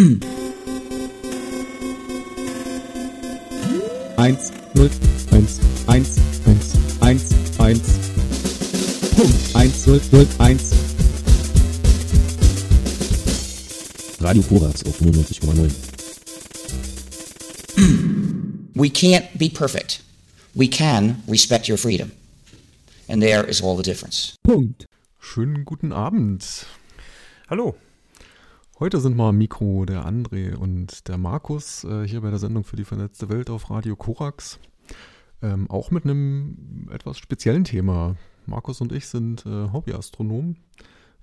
Eins, null, eins, eins, eins, eins, eins. Punkt. Eins, null, null, eins. Radio Korax auf 95,9. We can't be perfect. We can respect your freedom. And there is all the difference. Punkt. Schönen guten Abend. Hallo. Heute sind mal am Mikro der André und der Markus äh, hier bei der Sendung für die vernetzte Welt auf Radio Korax. Ähm, auch mit einem etwas speziellen Thema. Markus und ich sind äh, Hobbyastronomen.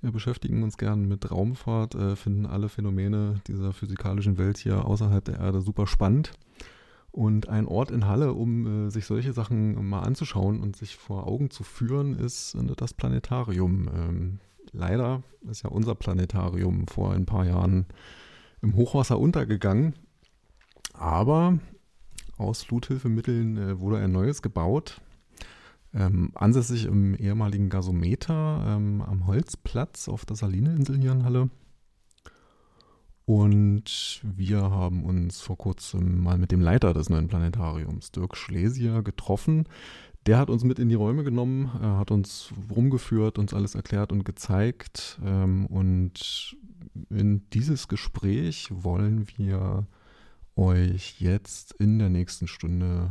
Wir beschäftigen uns gern mit Raumfahrt, äh, finden alle Phänomene dieser physikalischen Welt hier außerhalb der Erde super spannend. Und ein Ort in Halle, um äh, sich solche Sachen mal anzuschauen und sich vor Augen zu führen, ist äh, das Planetarium. Ähm, leider ist ja unser Planetarium vor ein paar Jahren im Hochwasser untergegangen. Aber aus Fluthilfemitteln äh, wurde ein neues gebaut. Ähm, ansässig im ehemaligen Gasometer ähm, am Holzplatz auf der Salineinsel hier in Halle. Und wir haben uns vor kurzem mal mit dem Leiter des neuen Planetariums, Dirk Schlesier, getroffen. Der hat uns mit in die Räume genommen, er hat uns rumgeführt, uns alles erklärt und gezeigt. Ähm, und in dieses Gespräch wollen wir euch jetzt in der nächsten Stunde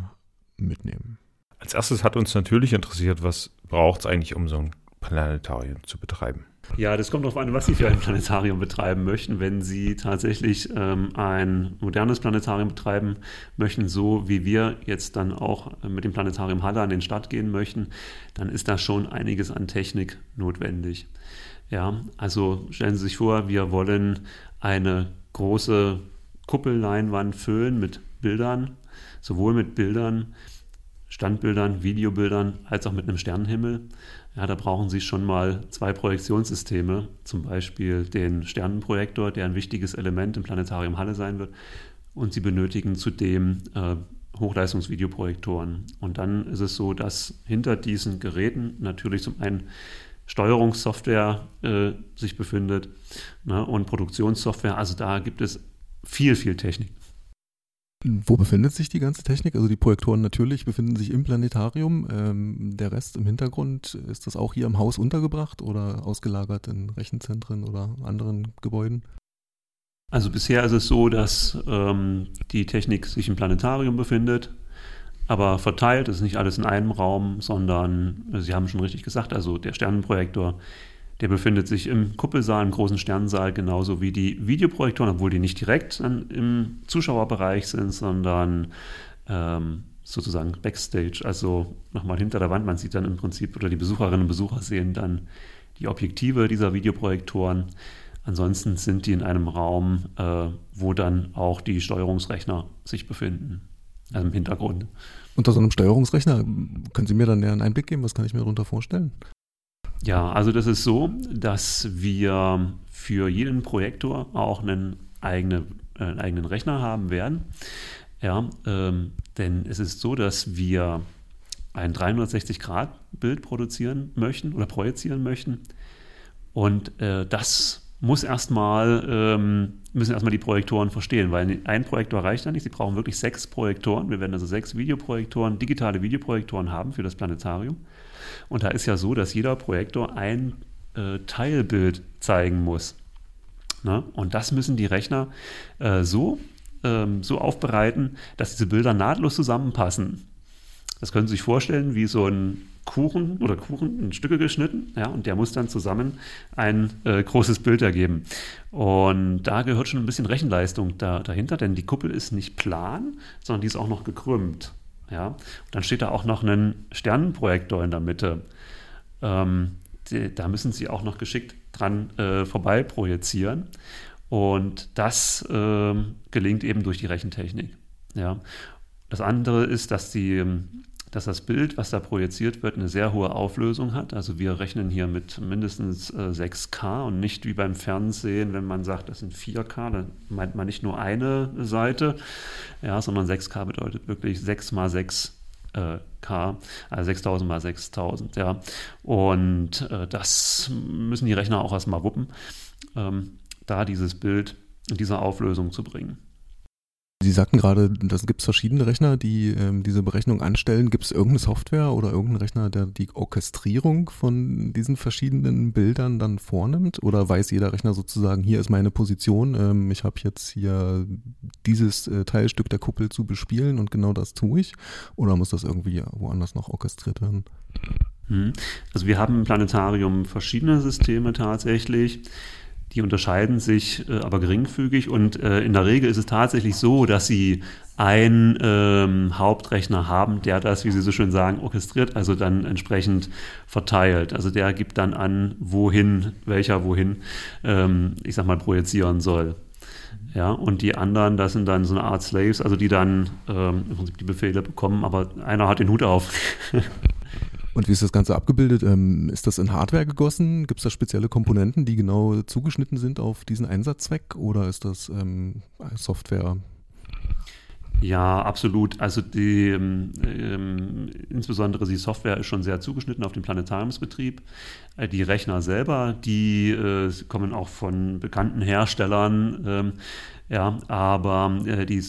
mitnehmen. Als erstes hat uns natürlich interessiert, was braucht es eigentlich, um so ein Planetarium zu betreiben? Ja, das kommt darauf an, was Sie für ein Planetarium betreiben möchten. Wenn Sie tatsächlich ähm, ein modernes Planetarium betreiben möchten, so wie wir jetzt dann auch mit dem Planetarium Halle an den Start gehen möchten, dann ist da schon einiges an Technik notwendig. Ja, also stellen Sie sich vor, wir wollen eine große Kuppelleinwand füllen mit Bildern, sowohl mit Bildern, Standbildern, Videobildern als auch mit einem Sternenhimmel. Ja, da brauchen Sie schon mal zwei Projektionssysteme, zum Beispiel den Sternenprojektor, der ein wichtiges Element im Planetarium Halle sein wird. Und Sie benötigen zudem äh, Hochleistungsvideoprojektoren. Und dann ist es so, dass hinter diesen Geräten natürlich zum einen Steuerungssoftware äh, sich befindet ne, und Produktionssoftware. Also da gibt es viel, viel Technik. Wo befindet sich die ganze Technik? Also die Projektoren natürlich befinden sich im Planetarium. Ähm, der Rest im Hintergrund, ist das auch hier im Haus untergebracht oder ausgelagert in Rechenzentren oder anderen Gebäuden? Also bisher ist es so, dass ähm, die Technik sich im Planetarium befindet, aber verteilt. Ist nicht alles in einem Raum, sondern Sie haben schon richtig gesagt, also der Sternenprojektor der befindet sich im Kuppelsaal, im großen Sternensaal, genauso wie die Videoprojektoren, obwohl die nicht direkt im Zuschauerbereich sind, sondern ähm, sozusagen Backstage, also nochmal hinter der Wand. Man sieht dann im Prinzip, oder die Besucherinnen und Besucher sehen dann die Objektive dieser Videoprojektoren. Ansonsten sind die in einem Raum, äh, wo dann auch die Steuerungsrechner sich befinden, also im Hintergrund. Unter so einem Steuerungsrechner, können Sie mir dann einen Einblick geben? Was kann ich mir darunter vorstellen? Ja, also das ist so, dass wir für jeden Projektor auch einen, eigene, äh, einen eigenen Rechner haben werden. Ja, ähm, denn es ist so, dass wir ein 360-Grad-Bild produzieren möchten oder projizieren möchten. Und äh, das muss erstmal, ähm, müssen erstmal die Projektoren verstehen, weil ein Projektor reicht da nicht. Sie brauchen wirklich sechs Projektoren. Wir werden also sechs Videoprojektoren, digitale Videoprojektoren haben für das Planetarium. Und da ist ja so, dass jeder Projektor ein äh, Teilbild zeigen muss. Ne? Und das müssen die Rechner äh, so, ähm, so aufbereiten, dass diese Bilder nahtlos zusammenpassen. Das können Sie sich vorstellen wie so ein Kuchen oder Kuchen in Stücke geschnitten, ja, und der muss dann zusammen ein äh, großes Bild ergeben. Und da gehört schon ein bisschen Rechenleistung da, dahinter, denn die Kuppel ist nicht plan, sondern die ist auch noch gekrümmt. Ja? Und dann steht da auch noch ein Sternenprojektor in der Mitte. Ähm, die, da müssen Sie auch noch geschickt dran äh, vorbei projizieren. Und das äh, gelingt eben durch die Rechentechnik. Ja. Das andere ist, dass die dass das Bild, was da projiziert wird, eine sehr hohe Auflösung hat. Also wir rechnen hier mit mindestens äh, 6K und nicht wie beim Fernsehen, wenn man sagt, das sind 4K, dann meint man nicht nur eine Seite, ja, sondern 6K bedeutet wirklich 6 mal 6 äh, K, also 6000 mal 6000, ja. Und äh, das müssen die Rechner auch erstmal wuppen, ähm, da dieses Bild in dieser Auflösung zu bringen. Sie sagten gerade, das gibt es verschiedene Rechner, die ähm, diese Berechnung anstellen. Gibt es irgendeine Software oder irgendeinen Rechner, der die Orchestrierung von diesen verschiedenen Bildern dann vornimmt? Oder weiß jeder Rechner sozusagen, hier ist meine Position, ähm, ich habe jetzt hier dieses äh, Teilstück der Kuppel zu bespielen und genau das tue ich? Oder muss das irgendwie woanders noch orchestriert werden? Hm. Also wir haben im Planetarium verschiedene Systeme tatsächlich. Die unterscheiden sich äh, aber geringfügig und äh, in der Regel ist es tatsächlich so, dass sie einen ähm, Hauptrechner haben, der das, wie Sie so schön sagen, orchestriert, also dann entsprechend verteilt. Also der gibt dann an, wohin, welcher wohin, ähm, ich sag mal, projizieren soll. Ja, und die anderen, das sind dann so eine Art Slaves, also die dann ähm, im Prinzip die Befehle bekommen, aber einer hat den Hut auf. Und wie ist das Ganze abgebildet? Ähm, ist das in Hardware gegossen? Gibt es da spezielle Komponenten, die genau zugeschnitten sind auf diesen Einsatzzweck? Oder ist das ähm, Software? Ja, absolut. Also die, ähm, ähm, insbesondere die Software ist schon sehr zugeschnitten auf den Planetariumsbetrieb. Äh, die Rechner selber, die äh, kommen auch von bekannten Herstellern. Ähm, ja, aber äh, die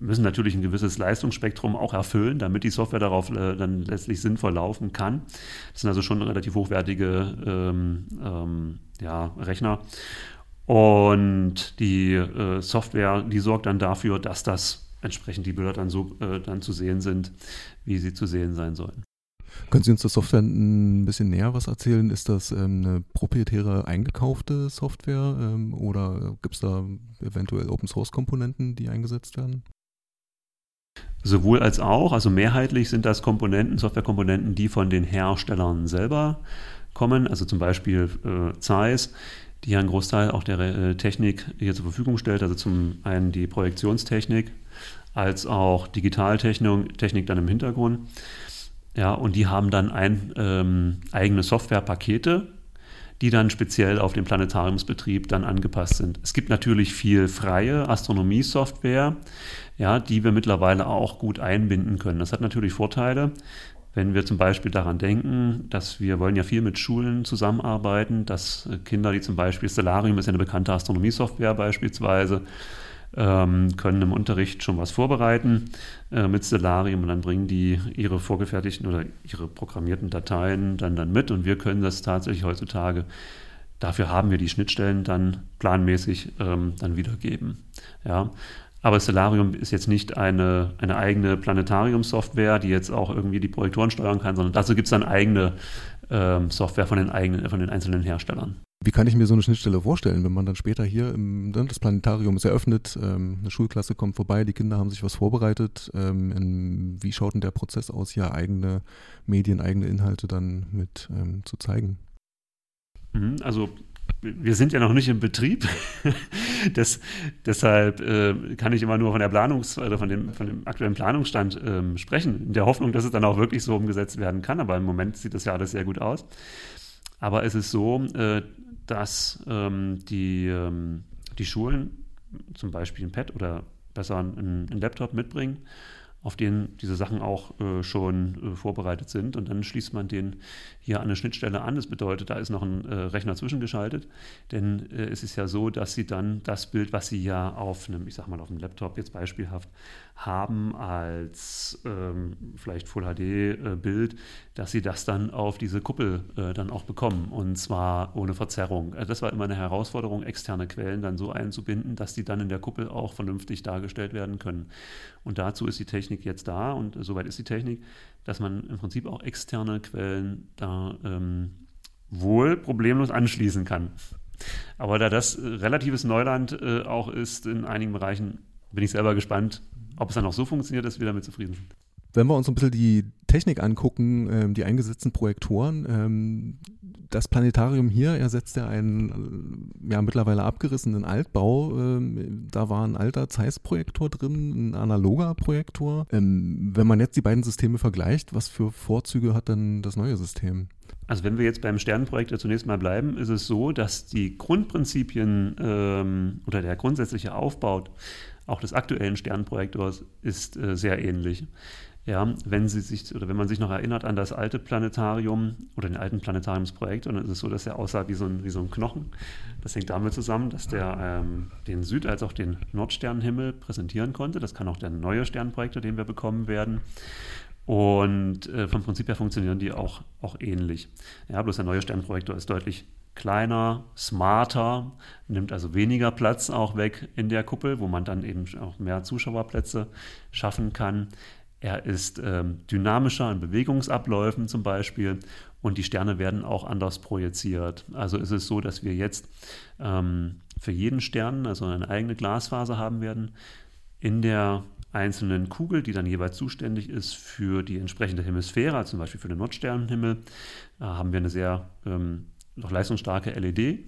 müssen natürlich ein gewisses Leistungsspektrum auch erfüllen, damit die Software darauf äh, dann letztlich sinnvoll laufen kann. Das sind also schon relativ hochwertige ähm, ähm, ja, Rechner. Und die äh, Software, die sorgt dann dafür, dass das entsprechend die Bilder dann so äh, dann zu sehen sind, wie sie zu sehen sein sollen. Können Sie uns zur Software ein bisschen näher was erzählen? Ist das ähm, eine proprietäre eingekaufte Software ähm, oder gibt es da eventuell Open Source Komponenten, die eingesetzt werden? Sowohl als auch, also mehrheitlich sind das Komponenten, Softwarekomponenten, die von den Herstellern selber kommen, also zum Beispiel äh, Zeiss, die ja einen Großteil auch der äh, Technik hier zur Verfügung stellt, also zum einen die Projektionstechnik, als auch Digitaltechnik Technik dann im Hintergrund. Ja, und die haben dann ein, ähm, eigene Softwarepakete, die dann speziell auf den Planetariumsbetrieb dann angepasst sind. Es gibt natürlich viel freie Astronomie-Software, ja, die wir mittlerweile auch gut einbinden können. Das hat natürlich Vorteile, wenn wir zum Beispiel daran denken, dass wir wollen ja viel mit Schulen zusammenarbeiten, dass Kinder, die zum Beispiel Stellarium ist ja eine bekannte Astronomie-Software beispielsweise, ähm, können im Unterricht schon was vorbereiten äh, mit Stellarium und dann bringen die ihre vorgefertigten oder ihre programmierten Dateien dann, dann mit und wir können das tatsächlich heutzutage Dafür haben wir die Schnittstellen dann planmäßig ähm, dann wiedergeben. Ja. Aber Stellarium ist jetzt nicht eine, eine eigene Planetarium-Software, die jetzt auch irgendwie die Projektoren steuern kann, sondern dazu gibt es dann eigene ähm, Software von den, eigenen, von den einzelnen Herstellern. Wie kann ich mir so eine Schnittstelle vorstellen, wenn man dann später hier im, ne, das Planetarium ist eröffnet, ähm, eine Schulklasse kommt vorbei, die Kinder haben sich was vorbereitet. Ähm, wie schaut denn der Prozess aus, hier eigene Medien, eigene Inhalte dann mit ähm, zu zeigen? Mhm, also wir sind ja noch nicht im Betrieb. das, deshalb äh, kann ich immer nur von der Planungs- oder von dem, von dem aktuellen Planungsstand ähm, sprechen, in der Hoffnung, dass es dann auch wirklich so umgesetzt werden kann. Aber im Moment sieht das ja alles sehr gut aus. Aber es ist so, äh, dass ähm, die, ähm, die Schulen zum Beispiel ein Pad oder besser einen, einen Laptop mitbringen auf denen diese Sachen auch äh, schon äh, vorbereitet sind. Und dann schließt man den hier an eine Schnittstelle an. Das bedeutet, da ist noch ein äh, Rechner zwischengeschaltet. Denn äh, es ist ja so, dass Sie dann das Bild, was Sie ja auf einem, ich sag mal, auf einem Laptop jetzt beispielhaft haben, als ähm, vielleicht Full HD-Bild, äh, dass Sie das dann auf diese Kuppel äh, dann auch bekommen. Und zwar ohne Verzerrung. das war immer eine Herausforderung, externe Quellen dann so einzubinden, dass die dann in der Kuppel auch vernünftig dargestellt werden können. Und dazu ist die Technik jetzt da und soweit ist die Technik, dass man im Prinzip auch externe Quellen da ähm, wohl problemlos anschließen kann. Aber da das relatives Neuland äh, auch ist in einigen Bereichen, bin ich selber gespannt, ob es dann auch so funktioniert, dass wir damit zufrieden sind. Wenn wir uns ein bisschen die Technik angucken, ähm, die eingesetzten Projektoren, ähm, das Planetarium hier ersetzt ja einen ja, mittlerweile abgerissenen Altbau. Ähm, da war ein alter Zeiss-Projektor drin, ein analoger Projektor. Wenn man jetzt die beiden Systeme vergleicht, was für Vorzüge hat denn das neue System? Also wenn wir jetzt beim Sternenprojekt ja zunächst mal bleiben, ist es so, dass die Grundprinzipien ähm, oder der grundsätzliche Aufbau auch des aktuellen Sternenprojektors ist äh, sehr ähnlich. Ja, wenn Sie sich oder wenn man sich noch erinnert an das alte Planetarium oder den alten Planetariumsprojekt, dann ist es so, dass er aussah wie so ein, wie so ein Knochen. Das hängt damit zusammen, dass der ähm, den Süd- als auch den Nordsternenhimmel präsentieren konnte. Das kann auch der neue Sternenprojektor, den wir bekommen werden. Und äh, vom Prinzip her funktionieren die auch, auch ähnlich. Ja, bloß der neue Sternenprojektor ist deutlich kleiner, smarter, nimmt also weniger Platz auch weg in der Kuppel, wo man dann eben auch mehr Zuschauerplätze schaffen kann. Er ist ähm, dynamischer in Bewegungsabläufen zum Beispiel und die Sterne werden auch anders projiziert. Also ist es so, dass wir jetzt ähm, für jeden Stern also eine eigene Glasfaser haben werden in der einzelnen Kugel, die dann jeweils zuständig ist für die entsprechende Hemisphäre, also zum Beispiel für den Nordsternenhimmel, äh, haben wir eine sehr ähm, noch leistungsstarke LED.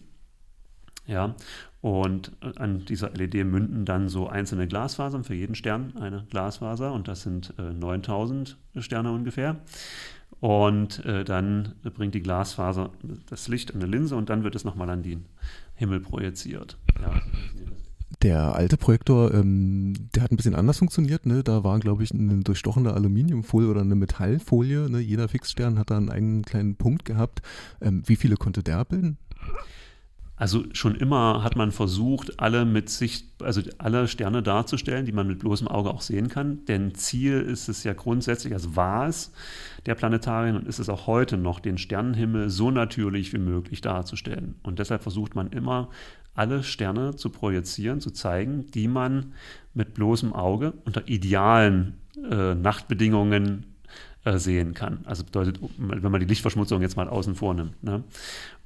Ja, und an dieser LED münden dann so einzelne Glasfasern für jeden Stern eine Glasfaser und das sind äh, 9000 Sterne ungefähr. Und äh, dann bringt die Glasfaser das Licht an eine Linse und dann wird es nochmal an den Himmel projiziert. Ja. Der alte Projektor, ähm, der hat ein bisschen anders funktioniert. Ne? Da war, glaube ich, eine durchstochene Aluminiumfolie oder eine Metallfolie. Ne? Jeder Fixstern hat da einen eigenen kleinen Punkt gehabt. Ähm, wie viele konnte der abbilden? Also schon immer hat man versucht, alle mit sich, also alle Sterne darzustellen, die man mit bloßem Auge auch sehen kann. Denn Ziel ist es ja grundsätzlich, also war es der Planetarien und ist es auch heute noch, den Sternenhimmel so natürlich wie möglich darzustellen. Und deshalb versucht man immer, alle Sterne zu projizieren, zu zeigen, die man mit bloßem Auge unter idealen äh, Nachtbedingungen äh, sehen kann. Also bedeutet, wenn man die Lichtverschmutzung jetzt mal außen vor nimmt. Ne?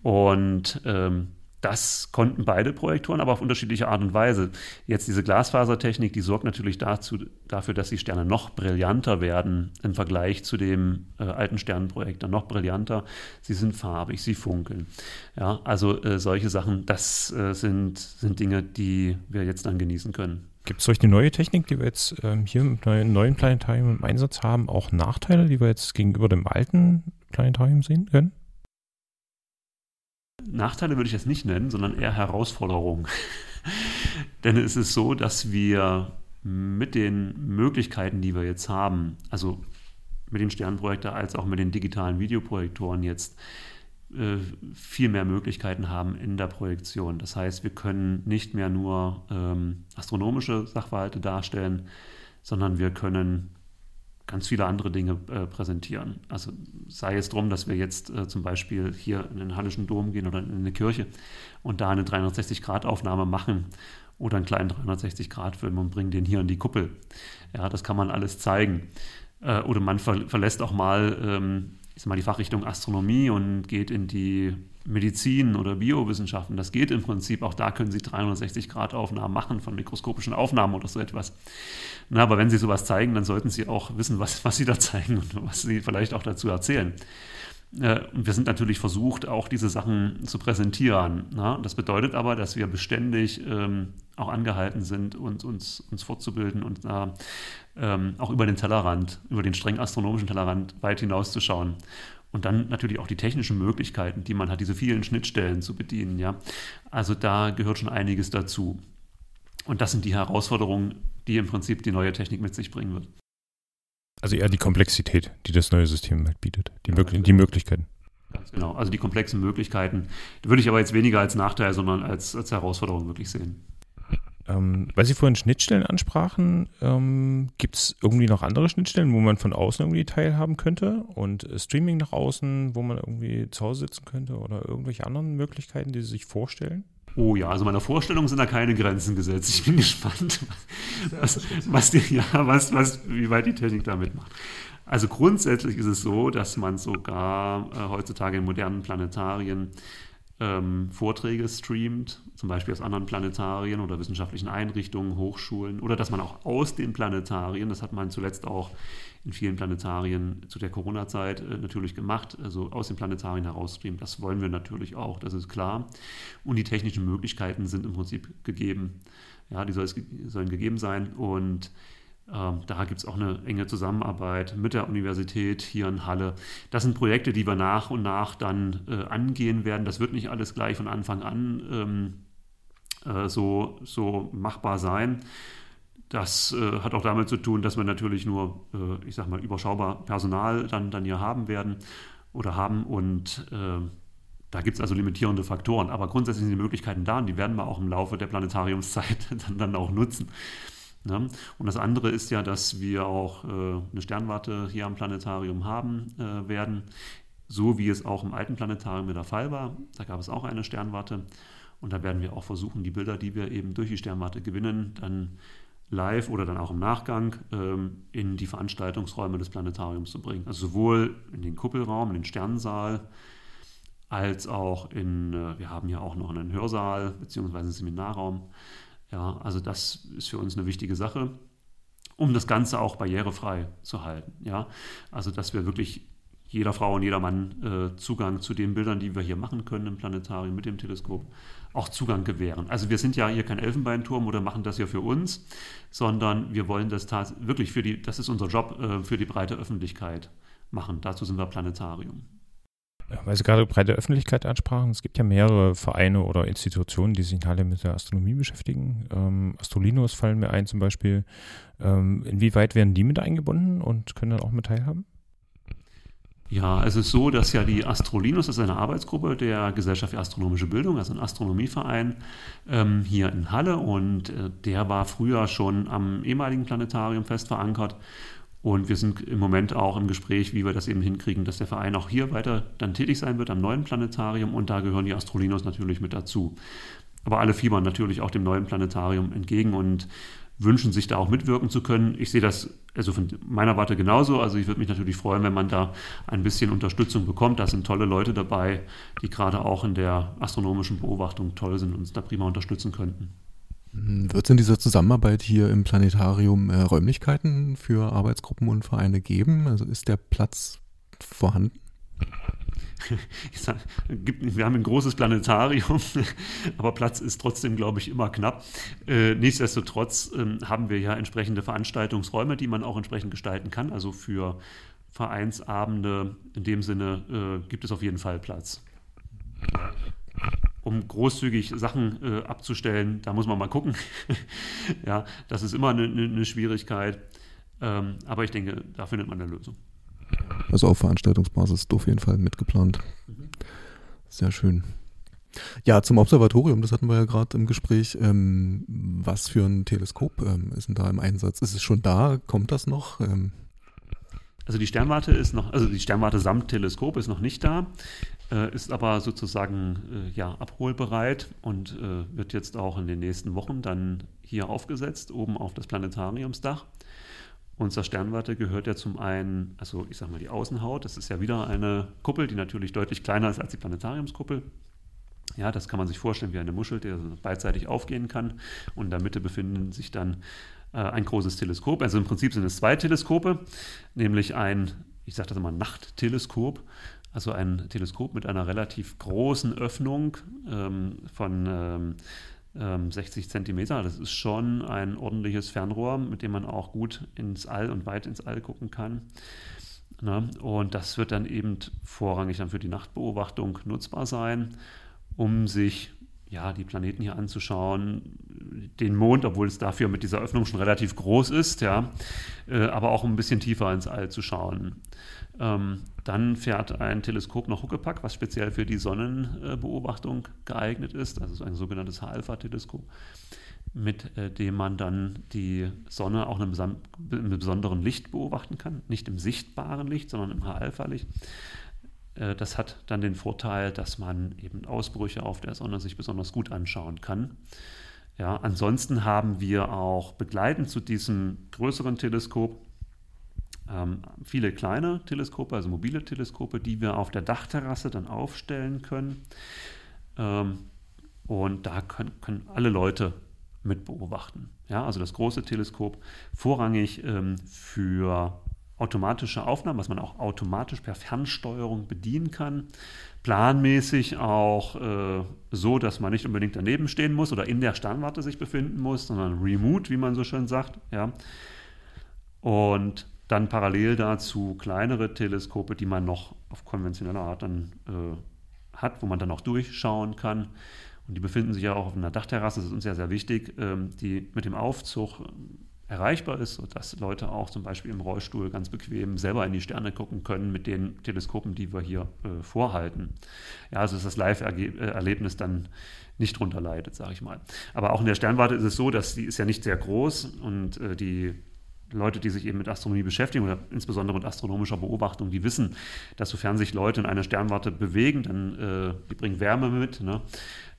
Und ähm, das konnten beide Projektoren, aber auf unterschiedliche Art und Weise. Jetzt diese Glasfasertechnik, die sorgt natürlich dazu, dafür, dass die Sterne noch brillanter werden im Vergleich zu dem äh, alten Sternenprojektor. Noch brillanter. Sie sind farbig, sie funkeln. Ja, also äh, solche Sachen, das äh, sind, sind Dinge, die wir jetzt dann genießen können. Gibt es durch die neue Technik, die wir jetzt ähm, hier im neuen, neuen Planetarium im Einsatz haben, auch Nachteile, die wir jetzt gegenüber dem alten Planetarium sehen können? Nachteile würde ich jetzt nicht nennen, sondern eher Herausforderungen. Denn es ist so, dass wir mit den Möglichkeiten, die wir jetzt haben, also mit den Sternprojektoren als auch mit den digitalen Videoprojektoren jetzt äh, viel mehr Möglichkeiten haben in der Projektion. Das heißt, wir können nicht mehr nur ähm, astronomische Sachverhalte darstellen, sondern wir können ganz viele andere Dinge äh, präsentieren. Also sei es drum, dass wir jetzt äh, zum Beispiel hier in den Hallischen Dom gehen oder in eine Kirche und da eine 360-Grad-Aufnahme machen oder einen kleinen 360-Grad-Film und bringen den hier in die Kuppel. Ja, das kann man alles zeigen. Äh, oder man ver verlässt auch mal, ähm, sag mal die Fachrichtung Astronomie und geht in die Medizin oder Biowissenschaften. Das geht im Prinzip. Auch da können Sie 360-Grad-Aufnahmen machen von mikroskopischen Aufnahmen oder so etwas. Na, aber wenn Sie sowas zeigen, dann sollten Sie auch wissen, was, was Sie da zeigen und was Sie vielleicht auch dazu erzählen. Äh, und wir sind natürlich versucht, auch diese Sachen zu präsentieren. Na? Das bedeutet aber, dass wir beständig ähm, auch angehalten sind, uns, uns, uns fortzubilden und äh, ähm, auch über den Tellerrand, über den streng astronomischen Tellerrand weit hinauszuschauen. Und dann natürlich auch die technischen Möglichkeiten, die man hat, diese vielen Schnittstellen zu bedienen. Ja? Also da gehört schon einiges dazu. Und das sind die Herausforderungen, die im Prinzip die neue Technik mit sich bringen wird. Also eher die Komplexität, die das neue System halt bietet, die, ja, die Möglichkeiten. Ganz genau, also die komplexen Möglichkeiten würde ich aber jetzt weniger als Nachteil, sondern als, als Herausforderung wirklich sehen. Ähm, weil Sie vorhin Schnittstellen ansprachen, ähm, gibt es irgendwie noch andere Schnittstellen, wo man von außen irgendwie teilhaben könnte und äh, Streaming nach außen, wo man irgendwie zu Hause sitzen könnte oder irgendwelche anderen Möglichkeiten, die Sie sich vorstellen? Oh ja, also meiner Vorstellung sind da keine Grenzen gesetzt. Ich bin gespannt, was, was, die, ja, was, was, wie weit die Technik da mitmacht. Also grundsätzlich ist es so, dass man sogar äh, heutzutage in modernen Planetarien ähm, Vorträge streamt, zum Beispiel aus anderen Planetarien oder wissenschaftlichen Einrichtungen, Hochschulen, oder dass man auch aus den Planetarien, das hat man zuletzt auch in vielen Planetarien zu der Corona-Zeit äh, natürlich gemacht, also aus den Planetarien heraus streamt. Das wollen wir natürlich auch, das ist klar. Und die technischen Möglichkeiten sind im Prinzip gegeben. Ja, die soll, sollen gegeben sein und Ähm, da gibt es auch eine enge Zusammenarbeit mit der Universität hier in Halle. Das sind Projekte, die wir nach und nach dann äh, angehen werden. Das wird nicht alles gleich von Anfang an ähm, äh, so, so machbar sein. Das äh, hat auch damit zu tun, dass wir natürlich nur, äh, ich sag mal, überschaubar Personal dann, dann hier haben werden oder haben und äh, da gibt es also limitierende Faktoren. Aber grundsätzlich sind die Möglichkeiten da und die werden wir auch im Laufe der Planetariumszeit dann, dann auch nutzen. Ne? Und das andere ist ja, dass wir auch äh, eine Sternwarte hier am Planetarium haben äh, werden, so wie es auch im alten Planetarium der Fall war. Da gab es auch eine Sternwarte. Und da werden wir auch versuchen, die Bilder, die wir eben durch die Sternwarte gewinnen, dann live oder dann auch im Nachgang ähm, in die Veranstaltungsräume des Planetariums zu bringen. Also sowohl in den Kuppelraum, in den Sternensaal, als auch in, äh, wir haben ja auch noch einen Hörsaal bzw. einen Seminarraum. Ja, also das ist für uns eine wichtige Sache, um das Ganze auch barrierefrei zu halten. Ja, also dass wir wirklich jeder Frau und jeder Mann äh, Zugang zu den Bildern, die wir hier machen können im Planetarium mit dem Teleskop, auch Zugang gewähren. Also wir sind ja hier kein Elfenbeinturm oder machen das ja für uns, sondern wir wollen das wirklich für die, das ist unser Job, äh, für die breite Öffentlichkeit machen. Dazu sind wir Planetarium. Weil Sie gerade breite Öffentlichkeit ansprachen, es gibt ja mehrere Vereine oder Institutionen, die sich alle mit der Astronomie beschäftigen. Ähm, Astrolinos fallen mir ein zum Beispiel. Ähm, inwieweit werden die mit eingebunden und können dann auch mit teilhaben? Ja, es ist so, dass ja die Astrolinos, das ist eine Arbeitsgruppe der Gesellschaft für astronomische Bildung, also ein Astronomieverein ähm, hier in Halle und äh, der war früher schon am ehemaligen Planetarium fest verankert und wir sind im Moment auch im Gespräch, wie wir das eben hinkriegen, dass der Verein auch hier weiter dann tätig sein wird am neuen Planetarium. Und da gehören die Astrolinos natürlich mit dazu. Aber alle fiebern natürlich auch dem neuen Planetarium entgegen und wünschen sich da auch mitwirken zu können. Ich sehe das also von meiner Warte genauso. Also ich würde mich natürlich freuen, wenn man da ein bisschen Unterstützung bekommt. Da sind tolle Leute dabei, die gerade auch in der astronomischen Beobachtung toll sind und uns da prima unterstützen könnten. Wird es in dieser Zusammenarbeit hier im Planetarium äh, Räumlichkeiten für Arbeitsgruppen und Vereine geben? Also ist der Platz vorhanden? Sag, wir haben ein großes Planetarium, aber Platz ist trotzdem, glaube ich, immer knapp. Äh, nichtsdestotrotz äh, haben wir ja entsprechende Veranstaltungsräume, die man auch entsprechend gestalten kann. Also für Vereinsabende in dem Sinne äh, gibt es auf jeden Fall Platz um großzügig Sachen äh, abzustellen, da muss man mal gucken. ja, das ist immer eine, eine Schwierigkeit. Ähm, aber ich denke, da findet man eine Lösung. Also auf Veranstaltungsbasis auf jeden Fall mitgeplant. Mhm. Sehr schön. Ja, zum Observatorium, das hatten wir ja gerade im Gespräch. Ähm, was für ein Teleskop ähm, ist denn da im Einsatz? Ist es schon da? Kommt das noch? Ähm also die Sternwarte ist noch, also die Sternwarte samt Teleskop ist noch nicht da äh, ist aber sozusagen äh, ja, abholbereit und äh, wird jetzt auch in den nächsten Wochen dann hier aufgesetzt, oben auf das Planetariumsdach. Unser Sternwarte gehört ja zum einen, also ich sag mal die Außenhaut, das ist ja wieder eine Kuppel, die natürlich deutlich kleiner ist als die Planetariumskuppel. Ja, das kann man sich vorstellen wie eine Muschel, die beidseitig aufgehen kann. Und in der Mitte befinden sich dann äh, ein großes Teleskop. Also im Prinzip sind es zwei Teleskope, nämlich ein, ich sage das immer, Nachtteleskop also ein Teleskop mit einer relativ großen Öffnung ähm, von ähm, 60 ähm, Zentimeter. Das ist schon ein ordentliches Fernrohr, mit dem man auch gut ins All und weit ins All gucken kann. Ne? Und das wird dann eben vorrangig dann für die Nachtbeobachtung nutzbar sein, um sich ja, die Planeten hier anzuschauen, den Mond, obwohl es dafür mit dieser Öffnung schon relativ groß ist, ja, äh, aber auch ein bisschen tiefer ins All zu schauen. Ähm, dann fährt ein Teleskop nach Huckepack, was speziell für die Sonnenbeobachtung geeignet ist, also ein sogenanntes H-Alpha-Teleskop, mit äh, dem man dann die Sonne auch in einem, besonderen Licht beobachten kann. Nicht im sichtbaren Licht, sondern im H-Alpha-Licht. Äh, das hat dann den Vorteil, dass man eben Ausbrüche auf der Sonne sich besonders gut anschauen kann. Ja, ansonsten haben wir auch begleitend zu diesem größeren Teleskop ähm, viele kleine Teleskope, also mobile Teleskope, die wir auf der Dachterrasse dann aufstellen können. Ähm, und da können, können, alle Leute mit beobachten. Ja, also das große Teleskop vorrangig ähm, für automatische Aufnahmen, was man auch automatisch per Fernsteuerung bedienen kann. Planmäßig auch äh, so, dass man nicht unbedingt daneben stehen muss oder in der Sternwarte sich befinden muss, sondern remote, wie man so schön sagt. Ja. Und dann parallel dazu kleinere Teleskope, die man noch auf konventioneller Art dann äh, hat, wo man dann auch durchschauen kann. Und die befinden sich ja auch auf einer Dachterrasse, das ist uns ja sehr wichtig, ähm, die mit dem Aufzug erreichbar ist, sodass Leute auch zum Beispiel im Rollstuhl ganz bequem selber in die Sterne gucken können mit den Teleskopen, die wir hier äh, vorhalten. Ja, also ist das Live-Erlebnis dann nicht drunter leidet, sage ich mal. Aber auch in der Sternwarte ist es so, dass die ist ja nicht sehr groß und äh, die Leute, die sich eben mit Astronomie beschäftigen oder insbesondere mit astronomischer Beobachtung, die wissen, dass sofern sich Leute in einer Sternwarte bewegen, dann äh, die bringen Wärme mit, ne?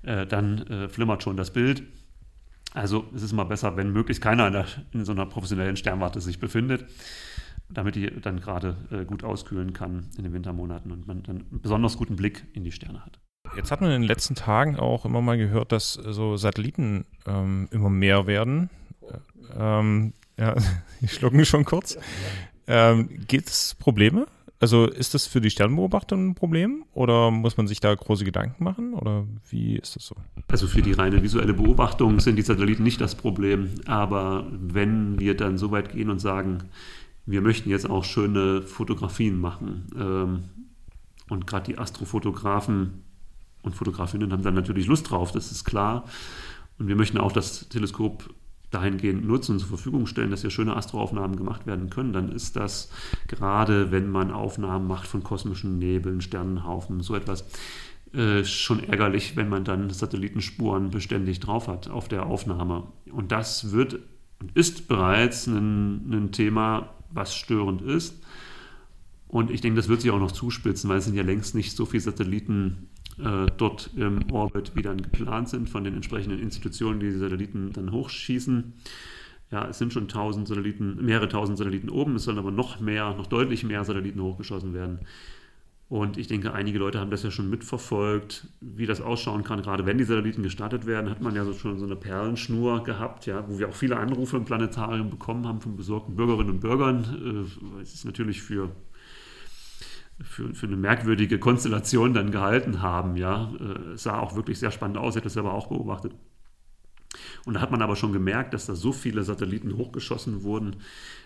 äh, dann äh, flimmert schon das Bild also es ist immer besser, wenn möglichst keiner in, der, in so einer professionellen Sternwarte sich befindet, damit die dann gerade äh, gut auskühlen kann in den Wintermonaten und man dann einen besonders guten Blick in die Sterne hat. Jetzt hat man in den letzten Tagen auch immer mal gehört, dass so Satelliten ähm, immer mehr werden. Ähm, ja, die schlucken schon kurz. Ähm, Gibt es Probleme? Also ist das für die Sternbeobachtung ein Problem oder muss man sich da große Gedanken machen oder wie ist das so? Also für die reine visuelle Beobachtung sind die Satelliten nicht das Problem, aber wenn wir dann so weit gehen und sagen, wir möchten jetzt auch schöne Fotografien machen ähm, und gerade die Astrofotografen und Fotografinnen haben dann natürlich Lust drauf, das ist klar. Und wir möchten auch das Teleskop dahingehend nutzen und zur Verfügung stellen, dass hier schöne Astroaufnahmen gemacht werden können, dann ist das gerade, wenn man Aufnahmen macht von kosmischen Nebeln, Sternenhaufen, so etwas, äh, schon ärgerlich, wenn man dann Satellitenspuren beständig drauf hat auf der Aufnahme. Und das wird und ist bereits ein, ein Thema, was störend ist. Und ich denke, das wird sich auch noch zuspitzen, weil es sind ja längst nicht so viele Satelliten äh, dort im Orbit, wie dann geplant sind von den entsprechenden Institutionen, die die Satelliten dann hochschießen. Ja, es sind schon tausend Satelliten, mehrere tausend Satelliten oben, es sollen aber noch mehr, noch deutlich mehr Satelliten hochgeschossen werden. Und ich denke, einige Leute haben das ja schon mitverfolgt, wie das ausschauen kann. Gerade wenn die Satelliten gestartet werden, hat man ja so schon so eine Perlenschnur gehabt, ja, wo wir auch viele Anrufe im Planetarium bekommen haben von besorgten Bürgerinnen und Bürgern. Äh, es ist natürlich für für, für eine merkwürdige Konstellation dann gehalten haben. Ja, äh, es sah auch wirklich sehr spannend aus, ich habe das selber auch beobachtet. Und da hat man aber schon gemerkt, dass da so viele Satelliten hochgeschossen wurden.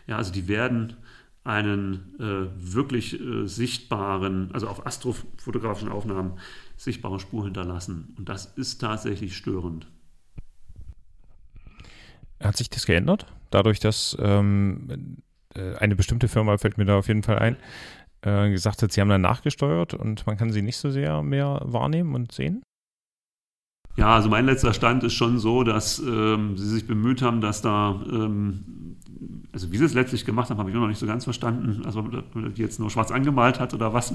Ja, also die werden einen äh, wirklich äh, sichtbaren, also auf astrofotografischen Aufnahmen sichtbare Spur hinterlassen. Und das ist tatsächlich störend. Hat sich das geändert? Dadurch, dass ähm, äh, eine bestimmte Firma fällt mir da auf jeden Fall ein, äh, gesagt hat, sie haben dann nachgesteuert und man kann sie nicht so sehr mehr wahrnehmen und sehen? Ja, also mein letzter Stand ist schon so, dass ähm, sie sich bemüht haben, dass da ähm, also wie sie es letztlich gemacht haben, habe ich noch nicht so ganz verstanden. Also die jetzt nur schwarz angemalt hat oder was.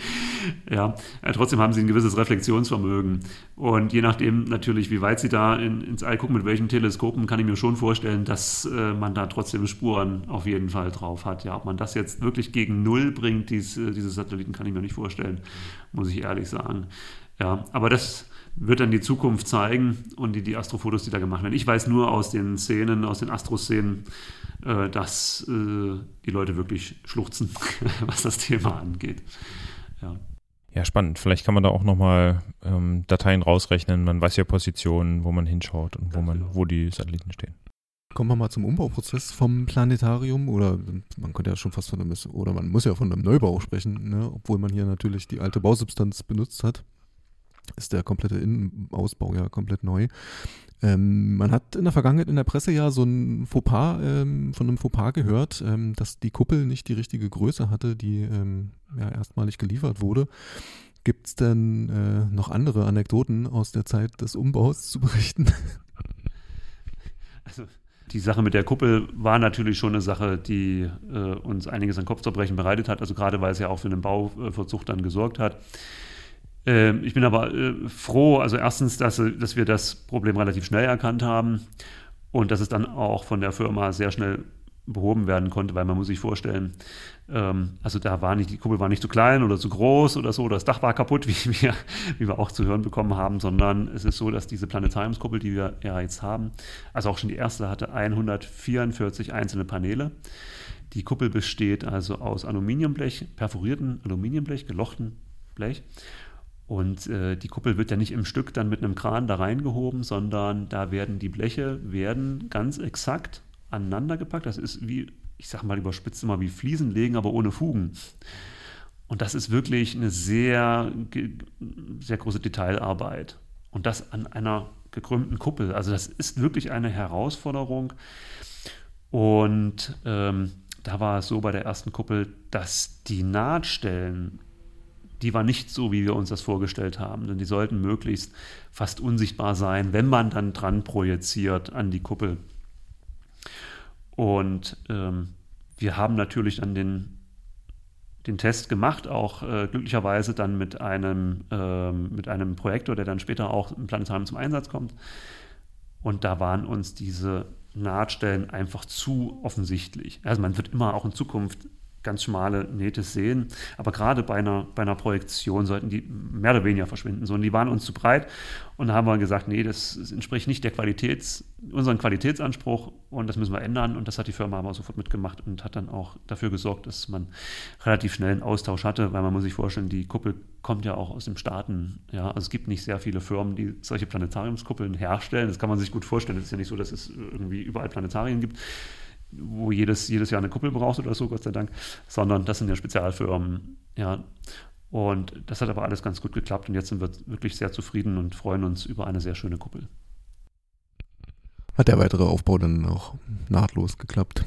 ja, äh, trotzdem haben sie ein gewisses Reflexionsvermögen. Und je nachdem natürlich, wie weit sie da in, ins All gucken, mit welchen Teleskopen, kann ich mir schon vorstellen, dass äh, man da trotzdem Spuren auf jeden Fall drauf hat. Ja, ob man das jetzt wirklich gegen Null bringt, dies, äh, diese Satelliten, kann ich mir nicht vorstellen, muss ich ehrlich sagen. Ja, aber das wird dann die Zukunft zeigen und die, die Astrofotos, die da gemacht werden. Ich weiß nur aus den Szenen, aus den Astro-Szenen, äh, dass äh, die Leute wirklich schluchzen, was das Thema angeht. Ja. Ja, spannend. Vielleicht kann man da auch nochmal ähm, Dateien rausrechnen. Man weiß ja Positionen, wo man hinschaut und wo man, genau. wo die Satelliten stehen. Kommen wir mal zum Umbauprozess vom Planetarium oder man könnte ja schon fast von einem, oder man muss ja von einem Neubau sprechen, ne? obwohl man hier natürlich die alte Bausubstanz benutzt hat ist der komplette Innenausbau ja komplett neu. Ähm, man hat in der Vergangenheit in der Presse ja so ein Fauxpas, ähm, von einem Fauxpas gehört, ähm, dass die Kuppel nicht die richtige Größe hatte, die ähm, ja erstmalig geliefert wurde. Gibt es denn äh, noch andere Anekdoten aus der Zeit des Umbaus zu berichten? Also die Sache mit der Kuppel war natürlich schon eine Sache, die äh, uns einiges an Kopfzerbrechen bereitet hat, also gerade weil es ja auch für den Bauverzug dann gesorgt hat. Ähm, ich bin aber äh, froh, also erstens, dass, dass wir das Problem relativ schnell erkannt haben und dass es dann auch von der Firma sehr schnell behoben werden konnte, weil man muss sich vorstellen, ähm, also da war nicht, die Kuppel war nicht zu klein oder zu groß oder so, das Dach war kaputt, wie wir, wie wir auch zu hören bekommen haben, sondern es ist so, dass diese Planetariumskuppel, die wir ja jetzt haben, also auch schon die erste hatte 144 einzelne Paneele. Die Kuppel besteht also aus Aluminiumblech, perforierten Aluminiumblech, gelochten Blech und äh, die Kuppel wird ja nicht im Stück dann mit einem Kran da reingehoben, sondern da werden die Bleche werden ganz exakt aneinander gepackt. Das ist wie, ich sage mal überspitzt immer wie Fliesen legen, aber ohne Fugen. Und das ist wirklich eine sehr, sehr große Detailarbeit. Und das an einer gekrümmten Kuppel. Also das ist wirklich eine Herausforderung. Und ähm, da war es so bei der ersten Kuppel, dass die Nahtstellen, die war nicht so, wie wir uns das vorgestellt haben. Denn die sollten möglichst fast unsichtbar sein, wenn man dann dran projiziert an die Kuppel. Und ähm, wir haben natürlich dann den, den Test gemacht, auch äh, glücklicherweise dann mit einem, äh, mit einem Projektor, der dann später auch im Planetarium zum Einsatz kommt. Und da waren uns diese Nahtstellen einfach zu offensichtlich. Also man wird immer auch in Zukunft ganz schmale Nähte sehen. Aber gerade bei einer, bei einer Projektion sollten die mehr oder weniger verschwinden. So, und die waren uns zu breit. Und da haben wir gesagt, nee, das, entspricht nicht der Qualitäts, unseren Qualitätsanspruch und das müssen wir ändern. Und das hat die Firma aber sofort mitgemacht und hat dann auch dafür gesorgt, dass man relativ schnell einen Austausch hatte, weil man muss sich vorstellen, die Kuppel kommt ja auch aus den Staaten. Ja, also es gibt nicht sehr viele Firmen, die solche Planetariumskuppeln herstellen. Das kann man sich gut vorstellen. Es ist ja nicht so, dass es irgendwie überall Planetarien gibt wo jedes, jedes Jahr eine Kuppel braucht oder so, Gott sei Dank, sondern das sind ja Spezialfirmen. Ja. Und das hat aber alles ganz gut geklappt und jetzt sind wir wirklich sehr zufrieden und freuen uns über eine sehr schöne Kuppel. Hat der weitere Aufbau dann auch nahtlos geklappt?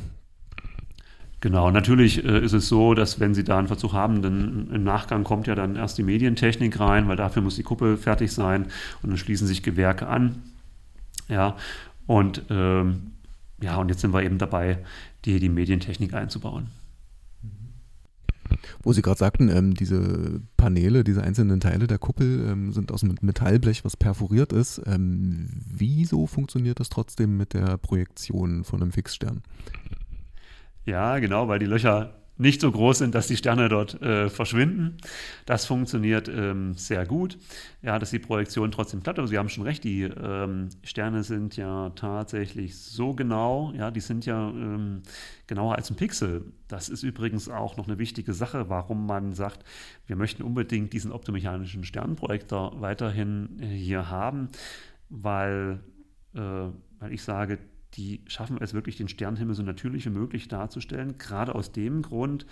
Genau, natürlich äh, ist es so, dass wenn Sie da einen Verzug haben, dann im Nachgang kommt ja dann erst die Medientechnik rein, weil dafür muss die Kuppel fertig sein und dann schließen sich Gewerke an. Ja, und ähm, ja, und jetzt sind wir eben dabei, die, die Medientechnik einzubauen. Wo Sie gerade sagten, ähm, diese Paneele, diese einzelnen Teile der Kuppel ähm, sind aus Metallblech, was perforiert ist. Ähm, wieso funktioniert das trotzdem mit der Projektion von einem Fixstern? Ja, genau, weil die Löcher nicht so groß sind, dass die Sterne dort äh, verschwinden. Das funktioniert ähm, sehr gut. Ja, dass die Projektion trotzdem klappt. Aber Sie haben schon recht, die ähm, Sterne sind ja tatsächlich so genau. Ja, die sind ja ähm, genauer als ein Pixel. Das ist übrigens auch noch eine wichtige Sache, warum man sagt, wir möchten unbedingt diesen optomechanischen Sternprojektor weiterhin äh, hier haben, weil, äh, weil ich sage, die schaffen es wirklich, den Sternenhimmel so natürlich wie möglich darzustellen, gerade aus dem Grund,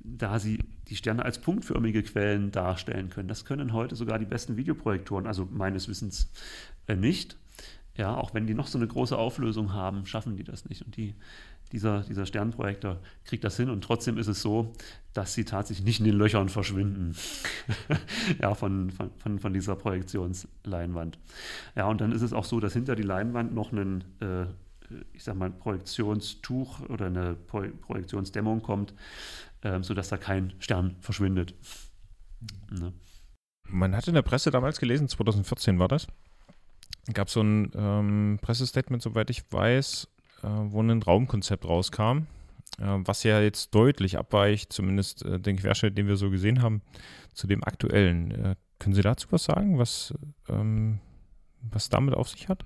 da sie die Sterne als punktförmige Quellen darstellen können. Das können heute sogar die besten Videoprojektoren, also meines Wissens äh, nicht. Ja, auch wenn die noch so eine große Auflösung haben, schaffen die das nicht. Und die, dieser, dieser Sternprojektor kriegt das hin und trotzdem ist es so, dass sie tatsächlich nicht in den Löchern verschwinden. ja, von, von, von dieser Projektionsleinwand. Ja, und dann ist es auch so, dass hinter die Leinwand noch ein äh, ich sag mal, Projektionstuch oder eine Pro Projektionsdämmung kommt, äh, sodass da kein Stern verschwindet. Ne? Man hat in der Presse damals gelesen, 2014 war das, gab es so ein ähm, Pressestatement, soweit ich weiß, äh, wo ein Raumkonzept rauskam, äh, was ja jetzt deutlich abweicht, zumindest äh, den Querschnitt, den wir so gesehen haben, zu dem aktuellen. Äh, können Sie dazu was sagen, was, ähm, was damit auf sich hat?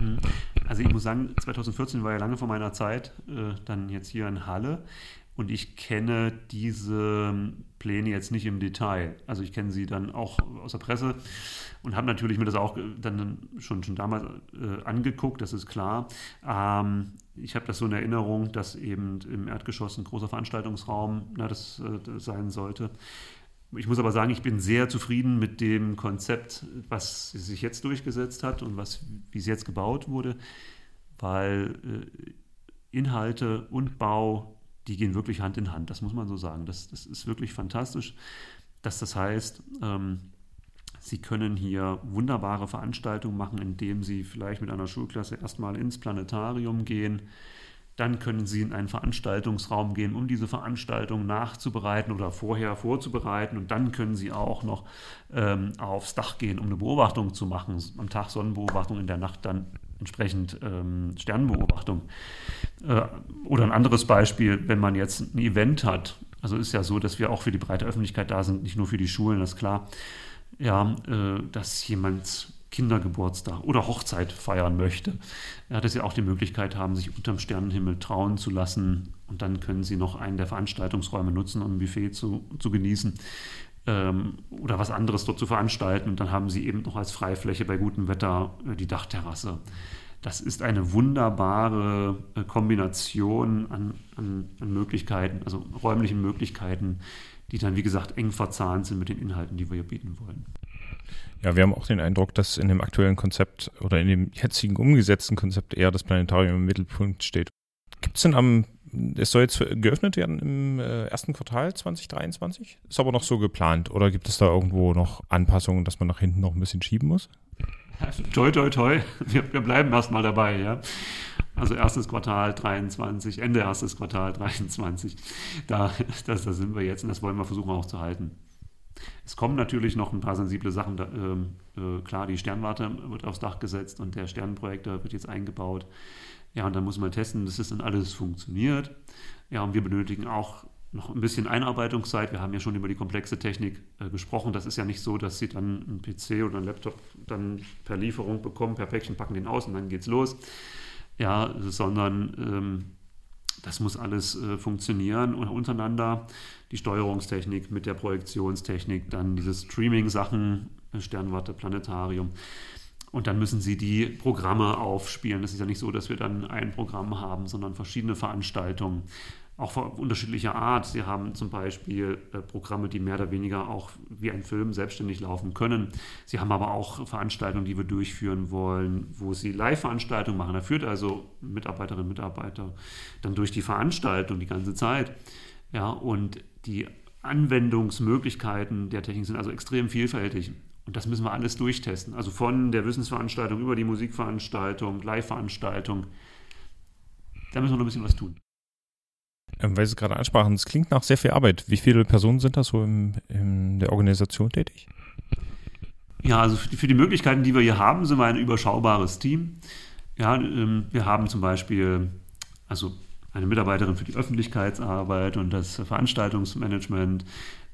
Mhm. Also ich muss sagen, 2014 war ja lange vor meiner Zeit, äh, dann jetzt hier in Halle. Und ich kenne diese Pläne jetzt nicht im Detail. Also ich kenne sie dann auch aus der Presse und habe natürlich mir das auch dann schon, schon damals äh, angeguckt, das ist klar. Ähm, ich habe das so in Erinnerung, dass eben im Erdgeschoss ein großer Veranstaltungsraum na, das, äh, das sein sollte. Ich muss aber sagen, ich bin sehr zufrieden mit dem Konzept, was sich jetzt durchgesetzt hat und was, wie es jetzt gebaut wurde, weil äh, Inhalte und Bau, die gehen wirklich Hand in Hand. Das muss man so sagen. Das, das ist wirklich fantastisch, dass das heißt, ähm, Sie können hier wunderbare Veranstaltungen machen, indem Sie vielleicht mit einer Schulklasse erstmal ins Planetarium gehen dann können Sie in einen Veranstaltungsraum gehen, um diese Veranstaltung nachzubereiten oder vorher vorzubereiten. Und dann können Sie auch noch ähm, aufs Dach gehen, um eine Beobachtung zu machen. Am Tag Sonnenbeobachtung, in der Nacht dann entsprechend ähm, Sternenbeobachtung. Äh, oder ein anderes Beispiel, wenn man jetzt ein Event hat. Also ist ja so, dass wir auch für die breite Öffentlichkeit da sind, nicht nur für die Schulen, das ist klar. Ja, äh, dass jemand Kindergeburtstag oder Hochzeit feiern möchte, ja, dass sie auch die Möglichkeit haben, sich unterm Sternenhimmel trauen zu lassen. Und dann können sie noch einen der Veranstaltungsräume nutzen, um ein Buffet zu, zu genießen ähm, oder was anderes dort zu veranstalten. Und dann haben sie eben noch als Freifläche bei gutem Wetter äh, die Dachterrasse. das ist eine wunderbare äh, Kombination an, an, an Möglichkeiten, also räumlichen Möglichkeiten, die dann, wie gesagt, eng verzahnt sind mit den Inhalten, die wir hier bieten wollen. Ja, wir haben auch den Eindruck, dass in dem aktuellen Konzept oder in dem jetzigen umgesetzten Konzept eher das Planetarium im Mittelpunkt steht. Gibt es denn am, es soll jetzt geöffnet werden im äh, ersten Quartal 2023? Ist aber noch so geplant oder gibt es da irgendwo noch Anpassungen, dass man nach hinten noch ein bisschen schieben muss? toi, toi, toi. Wir, wir bleiben erstmal dabei, ja. Also erstes Quartal 23, Ende erstes Quartal 23. Da, das, da sind wir jetzt und das wollen wir versuchen auch zu halten. Es kommen natürlich noch ein paar sensible Sachen. Da, äh, klar, die Sternwarte wird aufs Dach gesetzt und der Sternenprojektor wird jetzt eingebaut. Ja, und dann muss man testen, dass das dann alles funktioniert. Ja, und wir benötigen auch noch ein bisschen Einarbeitungszeit. Wir haben ja schon über die komplexe Technik äh, gesprochen. Das ist ja nicht so, dass Sie dann einen PC oder einen Laptop dann per Lieferung bekommen, per Päckchen packen den aus und dann geht's los. Ja, sondern ähm, das muss alles äh, funktionieren und untereinander. Die Steuerungstechnik mit der Projektionstechnik, dann diese Streaming-Sachen, äh, Sternwarte, Planetarium. Und dann müssen Sie die Programme aufspielen. Das ist ja nicht so, dass wir dann ein Programm haben, sondern verschiedene Veranstaltungen auch unterschiedlicher Art. Sie haben zum Beispiel äh, Programme, die mehr oder weniger auch wie ein Film selbstständig laufen können. Sie haben aber auch Veranstaltungen, die wir durchführen wollen, wo Sie Live-Veranstaltungen machen. Da führt also Mitarbeiterinnen und Mitarbeiter dann durch die Veranstaltung die ganze Zeit. Ja, und die Anwendungsmöglichkeiten der Technik sind also extrem vielfältig. Und das müssen wir alles durchtesten. Also von der Wissensveranstaltung über die Musikveranstaltung, Live-Veranstaltung. Da müssen wir noch ein bisschen was tun. Ähm, weil Sie es gerade ansprachen, es klingt nach sehr viel Arbeit. Wie viele Personen sind da so im, in der Organisation tätig? Ja, also für die Möglichkeiten, die wir hier haben, sind wir ein überschaubares Team. Ja, ähm, wir haben zum Beispiel also eine Mitarbeiterin für die Öffentlichkeitsarbeit und das Veranstaltungsmanagement.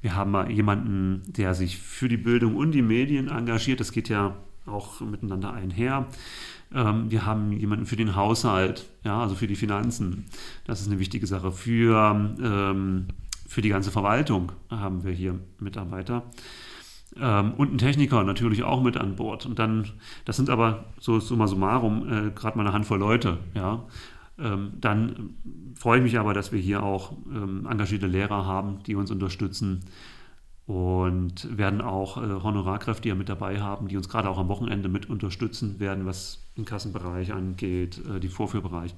Wir haben jemanden, der sich für die Bildung und die Medien engagiert. Das geht ja auch miteinander einher. Ähm, wir haben jemanden für den Haushalt, ja, also für die Finanzen. Das ist eine wichtige Sache. Für, ähm, für die ganze Verwaltung haben wir hier Mitarbeiter. Ähm, und ein Techniker natürlich auch mit an Bord. Und dann, das sind aber so summa summarum äh, gerade mal eine Handvoll Leute, ja. Ähm, dann freue ich mich aber, dass wir hier auch ähm, engagierte Lehrer haben, die uns unterstützen und werden auch äh, Honorarkräfte ja mit dabei haben, die uns gerade auch am Wochenende mit unterstützen werden, was Kassenbereich angeht, äh, die Vorführbereich.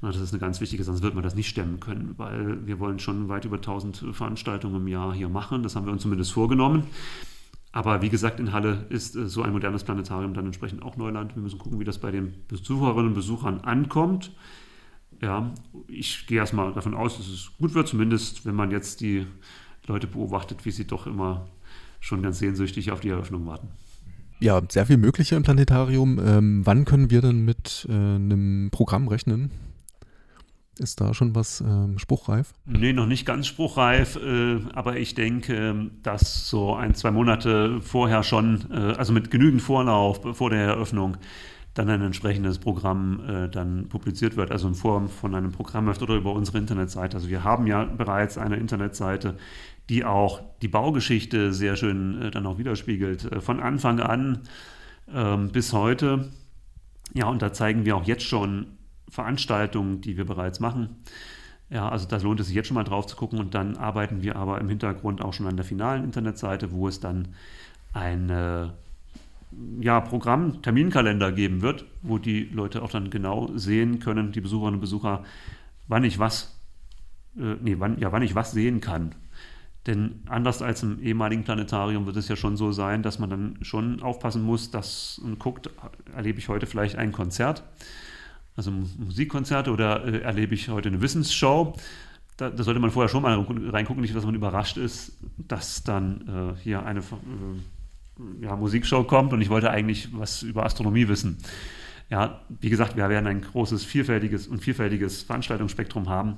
Na, das ist eine ganz wichtige, sonst wird man das nicht stemmen können, weil wir wollen schon weit über 1000 Veranstaltungen im Jahr hier machen. Das haben wir uns zumindest vorgenommen. Aber wie gesagt, in Halle ist äh, so ein modernes Planetarium dann entsprechend auch Neuland. Wir müssen gucken, wie das bei den Besucherinnen und Besuchern ankommt. Ja, ich gehe erstmal davon aus, dass es gut wird, zumindest wenn man jetzt die Leute beobachtet, wie sie doch immer schon ganz sehnsüchtig auf die Eröffnung warten. Ja, sehr viel mögliche im Planetarium. Ähm, wann können wir denn mit äh, einem Programm rechnen? Ist da schon was ähm, spruchreif? Nee, noch nicht ganz spruchreif, äh, aber ich denke, dass so ein, zwei Monate vorher schon, äh, also mit genügend Vorlauf vor der Eröffnung, dann ein entsprechendes Programm äh, dann publiziert wird, also in Form von einem Programmheft oder über unsere Internetseite. Also wir haben ja bereits eine Internetseite, die auch die Baugeschichte sehr schön äh, dann auch widerspiegelt. Äh, von Anfang an ähm, bis heute. Ja, und da zeigen wir auch jetzt schon Veranstaltungen, die wir bereits machen. Ja, also da lohnt es sich jetzt schon mal drauf zu gucken und dann arbeiten wir aber im Hintergrund auch schon an der finalen Internetseite, wo es dann ein ja, Programm, Terminkalender geben wird, wo die Leute auch dann genau sehen können, die Besucherinnen und Besucher, wann ich was, äh, nee, wann, ja, wann ich was sehen kann. Denn anders als im ehemaligen Planetarium wird es ja schon so sein, dass man dann schon aufpassen muss, dass man guckt, erlebe ich heute vielleicht ein Konzert, also ein Musikkonzert oder äh, erlebe ich heute eine Wissensshow. Da, da, sollte man vorher schon mal reingucken, nicht, dass man überrascht ist, dass dann äh, hier eine äh, ja, Musikshow kommt und ich wollte eigentlich was über Astronomie wissen. Ja, wie gesagt, wir werden ein großes, vielfältiges und vielfältiges Veranstaltungsspektrum haben.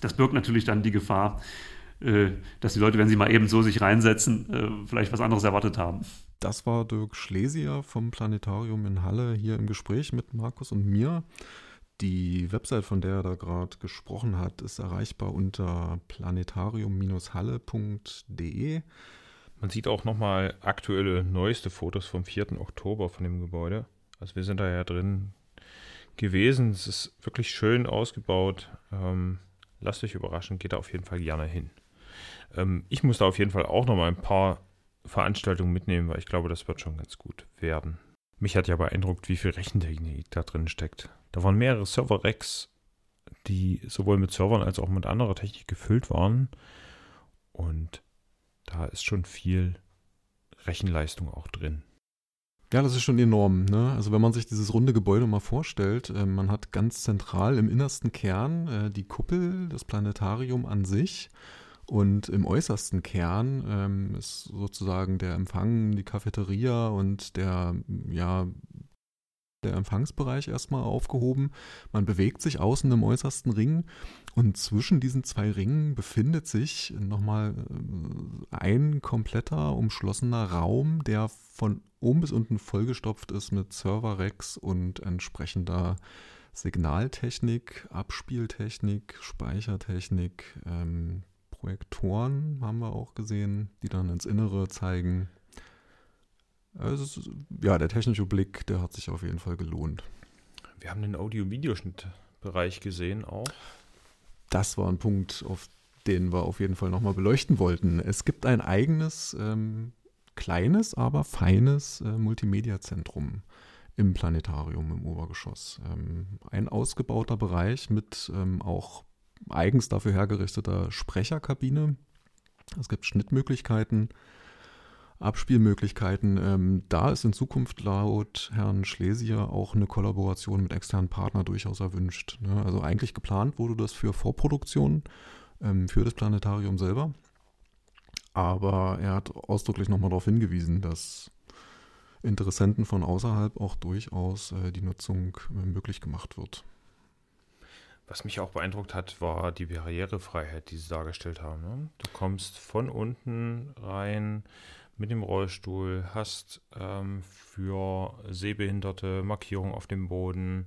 Das birgt natürlich dann die Gefahr, dass die Leute, wenn sie mal eben so sich reinsetzen, äh, vielleicht was anderes erwartet haben. Das war Dirk Schlesier vom Planetarium in Halle hier im Gespräch mit Markus und mir. Die Website, von der er da gerade gesprochen hat, ist erreichbar unter planetarium-halle.de. Man sieht auch nochmal aktuelle, neueste Fotos vom 4. Oktober von dem Gebäude. Also wir sind da ja drin. gewesen. Es ist wirklich schön ausgebaut. Ähm, lasst euch überraschen, geht da auf jeden Fall gerne hin. Ähm, ich muss da auf jeden Fall auch noch mal ein paar Veranstaltungen mitnehmen, weil ich glaube, das wird schon ganz gut werden. Mich hat ja beeindruckt, wie viel Rechentechnik da drin steckt. Da waren mehrere Server-Racks, die sowohl mit Servern als auch mit anderer Technik gefüllt waren. Und da ist schon viel Rechenleistung auch drin. Ja, das ist schon enorm. Ne? Also wenn man sich dieses runde Gebäude mal vorstellt, äh, man hat ganz zentral im innersten Kern äh, die Kuppel, das Planetarium an sich. Und im äußersten Kern ähm, ist sozusagen der Empfang, die Cafeteria und der, ja, der Empfangsbereich erstmal aufgehoben. Man bewegt sich außen im äußersten Ring und zwischen diesen zwei Ringen befindet sich nochmal äh, ein kompletter umschlossener Raum, der von oben bis unten vollgestopft ist mit Server-Racks und entsprechender Signaltechnik, Abspieltechnik, Speichertechnik, ähm, Projektoren haben wir auch gesehen, die dann ins Innere zeigen. Also, ja, der technische Blick, der hat sich auf jeden Fall gelohnt. Wir haben den Audio-Videoschnittbereich gesehen auch. Das war ein Punkt, auf den wir auf jeden Fall nochmal beleuchten wollten. Es gibt ein eigenes, ähm, kleines, aber feines äh, Multimedia-Zentrum im Planetarium im Obergeschoss. Ähm, ein ausgebauter Bereich mit ähm, auch eigens dafür hergerichteter Sprecherkabine. Es gibt Schnittmöglichkeiten Abspielmöglichkeiten. Ähm, da ist in Zukunft laut Herrn Schlesier auch eine Kollaboration mit externen Partnern durchaus erwünscht. Ne? Also eigentlich geplant wurde das für Vorproduktion ähm, für das Planetarium selber. Aber er hat ausdrücklich nochmal darauf hingewiesen, dass Interessenten von außerhalb auch durchaus äh, die Nutzung äh, möglich gemacht wird. Was mich auch beeindruckt hat, war die Barrierefreiheit, die sie dargestellt haben. Ne? Du kommst von unten rein, mit dem Rollstuhl, hast ähm, für Sehbehinderte Markierungen auf dem Boden,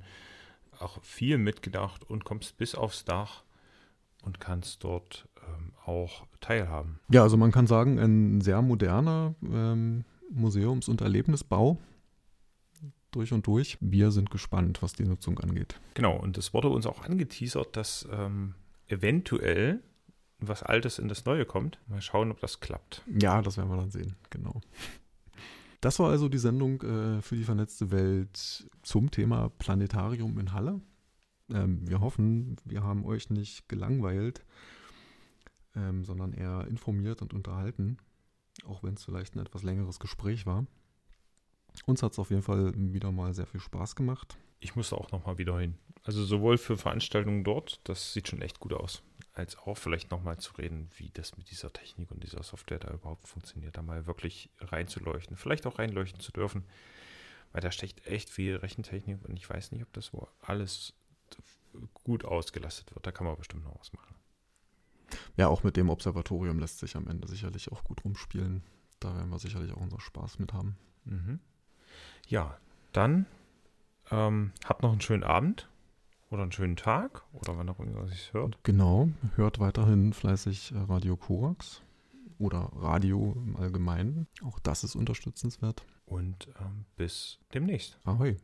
auch viel mitgedacht und kommst bis aufs Dach und kannst dort ähm, auch teilhaben. Ja, also man kann sagen, ein sehr moderner ähm, Museums- und Erlebnisbau durch und durch. Wir sind gespannt, was die Nutzung angeht. Genau, und es wurde uns auch angeteasert, dass ähm, eventuell was Altes in das Neue kommt. Mal schauen, ob das klappt. Ja, das werden wir dann sehen, genau. Das war also die Sendung äh, für die vernetzte Welt zum Thema Planetarium in Halle. Ähm, wir hoffen, wir haben euch nicht gelangweilt, ähm, sondern eher informiert und unterhalten, auch wenn es vielleicht ein etwas längeres Gespräch war. Uns hat es auf jeden Fall wieder mal sehr viel Spaß gemacht. Ich musste auch noch mal wieder hin. Also sowohl für Veranstaltungen dort, das sieht schon echt gut aus als auch vielleicht nochmal zu reden, wie das mit dieser Technik und dieser Software da überhaupt funktioniert, da mal wirklich reinzuleuchten, vielleicht auch reinleuchten zu dürfen, weil da steckt echt viel Rechentechnik und ich weiß nicht, ob das wo alles gut ausgelastet wird. Da kann man bestimmt noch was machen. Ja, auch mit dem Observatorium lässt sich am Ende sicherlich auch gut rumspielen. Da werden wir sicherlich auch unseren Spaß mit haben. Mhm. Ja, dann ähm, habt noch einen schönen Abend oder einen schönen Tag oder wann auch immer es hört. Genau, hört weiterhin fleißig äh, Radio Korax oder Radio im Allgemeinen. Auch das ist unterstützenswert. Und ähm, bis demnächst. Ahoi.